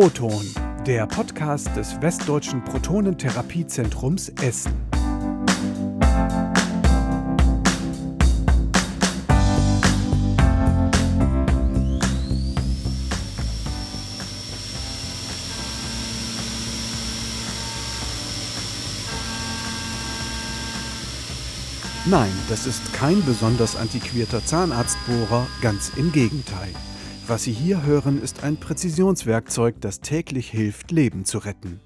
Proton, der Podcast des Westdeutschen Protonentherapiezentrums Essen. Nein, das ist kein besonders antiquierter Zahnarztbohrer, ganz im Gegenteil. Was Sie hier hören, ist ein Präzisionswerkzeug, das täglich hilft, Leben zu retten.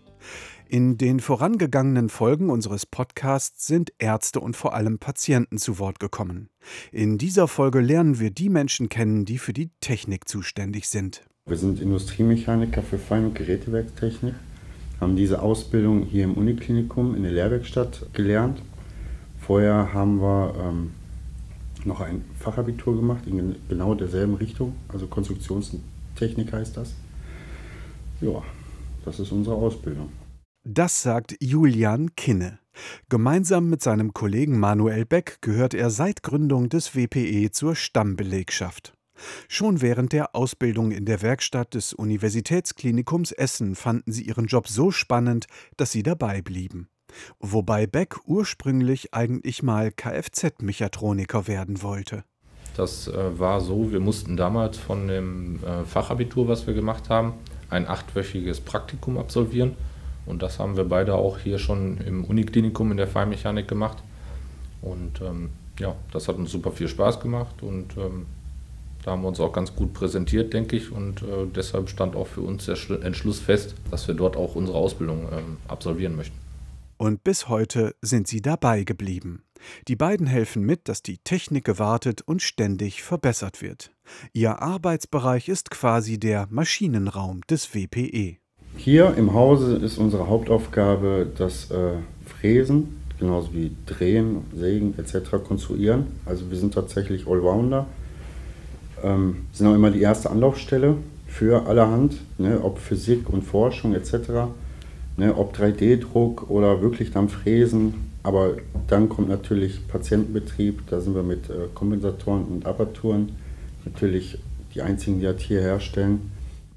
In den vorangegangenen Folgen unseres Podcasts sind Ärzte und vor allem Patienten zu Wort gekommen. In dieser Folge lernen wir die Menschen kennen, die für die Technik zuständig sind. Wir sind Industriemechaniker für Fein- und Gerätewerkstechnik, haben diese Ausbildung hier im Uniklinikum in der Lehrwerkstatt gelernt. Vorher haben wir ähm, noch ein Fachabitur gemacht in genau derselben Richtung, also Konstruktionstechnik heißt das. Ja, das ist unsere Ausbildung. Das sagt Julian Kinne. Gemeinsam mit seinem Kollegen Manuel Beck gehört er seit Gründung des WPE zur Stammbelegschaft. Schon während der Ausbildung in der Werkstatt des Universitätsklinikums Essen fanden sie ihren Job so spannend, dass sie dabei blieben. Wobei Beck ursprünglich eigentlich mal Kfz-Mechatroniker werden wollte. Das äh, war so, wir mussten damals von dem äh, Fachabitur, was wir gemacht haben, ein achtwöchiges Praktikum absolvieren. Und das haben wir beide auch hier schon im Uniklinikum in der Feinmechanik gemacht. Und ähm, ja, das hat uns super viel Spaß gemacht und ähm, da haben wir uns auch ganz gut präsentiert, denke ich. Und äh, deshalb stand auch für uns der Entschluss fest, dass wir dort auch unsere Ausbildung ähm, absolvieren möchten. Und bis heute sind sie dabei geblieben. Die beiden helfen mit, dass die Technik gewartet und ständig verbessert wird. Ihr Arbeitsbereich ist quasi der Maschinenraum des WPE. Hier im Hause ist unsere Hauptaufgabe das äh, Fräsen, genauso wie Drehen, Sägen etc. konstruieren. Also wir sind tatsächlich Allrounder. Ähm, sind auch immer die erste Anlaufstelle für allerhand, ne, ob Physik und Forschung etc ne, ob 3D-Druck oder wirklich dann Fräsen. Aber dann kommt natürlich Patientenbetrieb, da sind wir mit äh, Kompensatoren und Aperturen natürlich die einzigen, die das hier herstellen.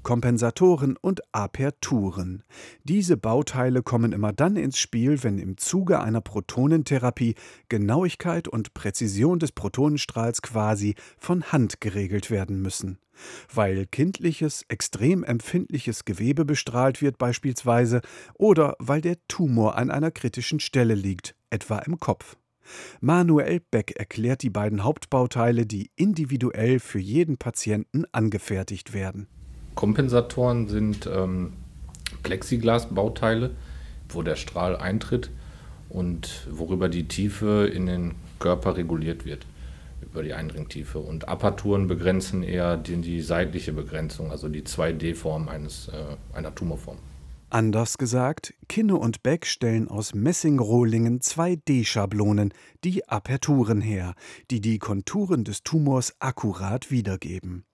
Kompensatoren und Aperturen. Diese Bauteile kommen immer dann ins Spiel, wenn im Zuge einer Protonentherapie Genauigkeit und Präzision des Protonenstrahls quasi von Hand geregelt werden müssen weil kindliches, extrem empfindliches Gewebe bestrahlt wird beispielsweise oder weil der Tumor an einer kritischen Stelle liegt, etwa im Kopf. Manuel Beck erklärt die beiden Hauptbauteile, die individuell für jeden Patienten angefertigt werden. Kompensatoren sind ähm, Plexiglasbauteile, wo der Strahl eintritt und worüber die Tiefe in den Körper reguliert wird über die Eindringtiefe. Und Aperturen begrenzen eher die, die seitliche Begrenzung, also die 2D-Form eines, äh, einer Tumorform. Anders gesagt, Kinne und Beck stellen aus Messingrohlingen 2D-Schablonen, die Aperturen her, die die Konturen des Tumors akkurat wiedergeben.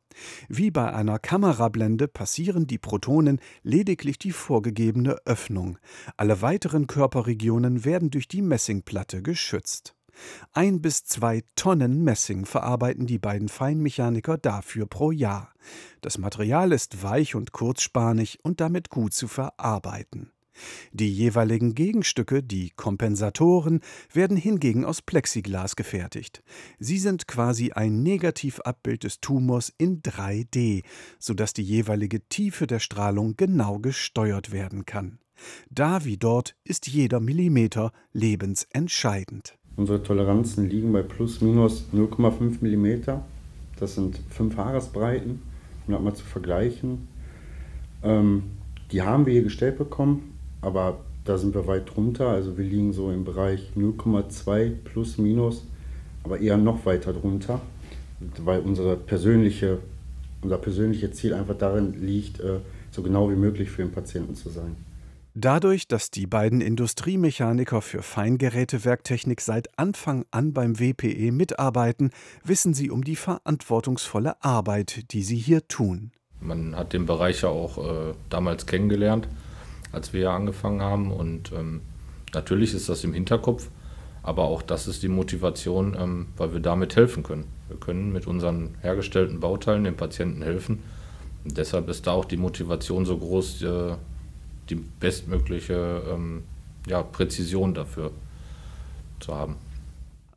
Wie bei einer Kamerablende passieren die Protonen lediglich die vorgegebene Öffnung. Alle weiteren Körperregionen werden durch die Messingplatte geschützt. Ein bis zwei Tonnen Messing verarbeiten die beiden Feinmechaniker dafür pro Jahr. Das Material ist weich und kurzspanig und damit gut zu verarbeiten. Die jeweiligen Gegenstücke, die Kompensatoren, werden hingegen aus Plexiglas gefertigt. Sie sind quasi ein Negativabbild des Tumors in 3D, sodass die jeweilige Tiefe der Strahlung genau gesteuert werden kann. Da wie dort ist jeder Millimeter lebensentscheidend. Unsere Toleranzen liegen bei plus minus 0,5 mm. Das sind fünf Haaresbreiten, um das mal zu vergleichen. Ähm, die haben wir hier gestellt bekommen, aber da sind wir weit drunter. Also wir liegen so im Bereich 0,2 plus minus, aber eher noch weiter drunter, weil unsere persönliche, unser persönliches Ziel einfach darin liegt, äh, so genau wie möglich für den Patienten zu sein. Dadurch, dass die beiden Industriemechaniker für Feingerätewerktechnik seit Anfang an beim WPE mitarbeiten, wissen sie um die verantwortungsvolle Arbeit, die sie hier tun. Man hat den Bereich ja auch äh, damals kennengelernt, als wir ja angefangen haben. Und ähm, natürlich ist das im Hinterkopf, aber auch das ist die Motivation, ähm, weil wir damit helfen können. Wir können mit unseren hergestellten Bauteilen den Patienten helfen Und deshalb ist da auch die Motivation so groß, äh, die bestmögliche ähm, ja, Präzision dafür zu haben.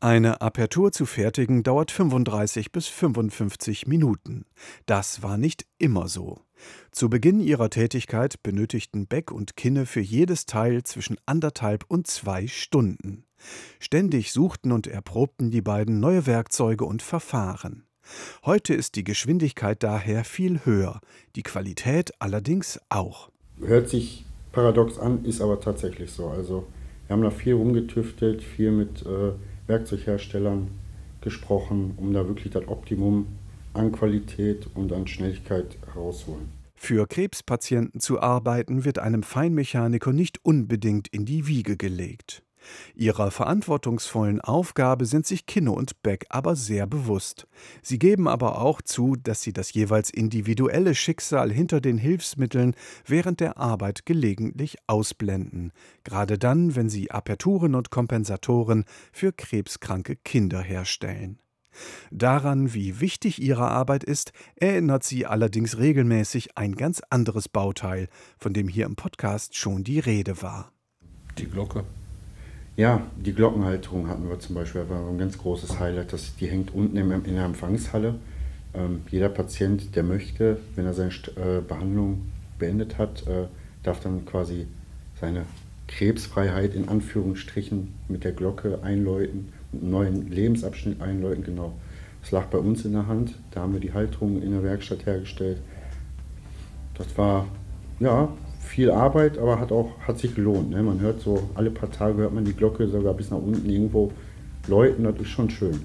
Eine Apertur zu fertigen dauert 35 bis 55 Minuten. Das war nicht immer so. Zu Beginn ihrer Tätigkeit benötigten Beck und Kinne für jedes Teil zwischen anderthalb und zwei Stunden. Ständig suchten und erprobten die beiden neue Werkzeuge und Verfahren. Heute ist die Geschwindigkeit daher viel höher, die Qualität allerdings auch. Hört sich paradox an, ist aber tatsächlich so. Also wir haben da viel rumgetüftelt, viel mit äh, Werkzeugherstellern gesprochen, um da wirklich das Optimum an Qualität und an Schnelligkeit herausholen. Für Krebspatienten zu arbeiten wird einem Feinmechaniker nicht unbedingt in die Wiege gelegt. Ihrer verantwortungsvollen Aufgabe sind sich Kinne und Beck aber sehr bewusst. Sie geben aber auch zu, dass sie das jeweils individuelle Schicksal hinter den Hilfsmitteln während der Arbeit gelegentlich ausblenden, gerade dann, wenn sie Aperturen und Kompensatoren für krebskranke Kinder herstellen. Daran, wie wichtig ihre Arbeit ist, erinnert sie allerdings regelmäßig ein ganz anderes Bauteil, von dem hier im Podcast schon die Rede war. Die Glocke. Ja, die Glockenhalterung hatten wir zum Beispiel, war ein ganz großes Highlight. Das, die hängt unten in der Empfangshalle. Ähm, jeder Patient, der möchte, wenn er seine äh, Behandlung beendet hat, äh, darf dann quasi seine Krebsfreiheit in Anführungsstrichen mit der Glocke einläuten, neuen Lebensabschnitt einläuten, genau. Das lag bei uns in der Hand. Da haben wir die Halterung in der Werkstatt hergestellt. Das war ja viel Arbeit, aber hat auch hat sich gelohnt. Ne? Man hört so alle paar Tage hört man die Glocke sogar bis nach unten irgendwo läuten. Das ist schon schön.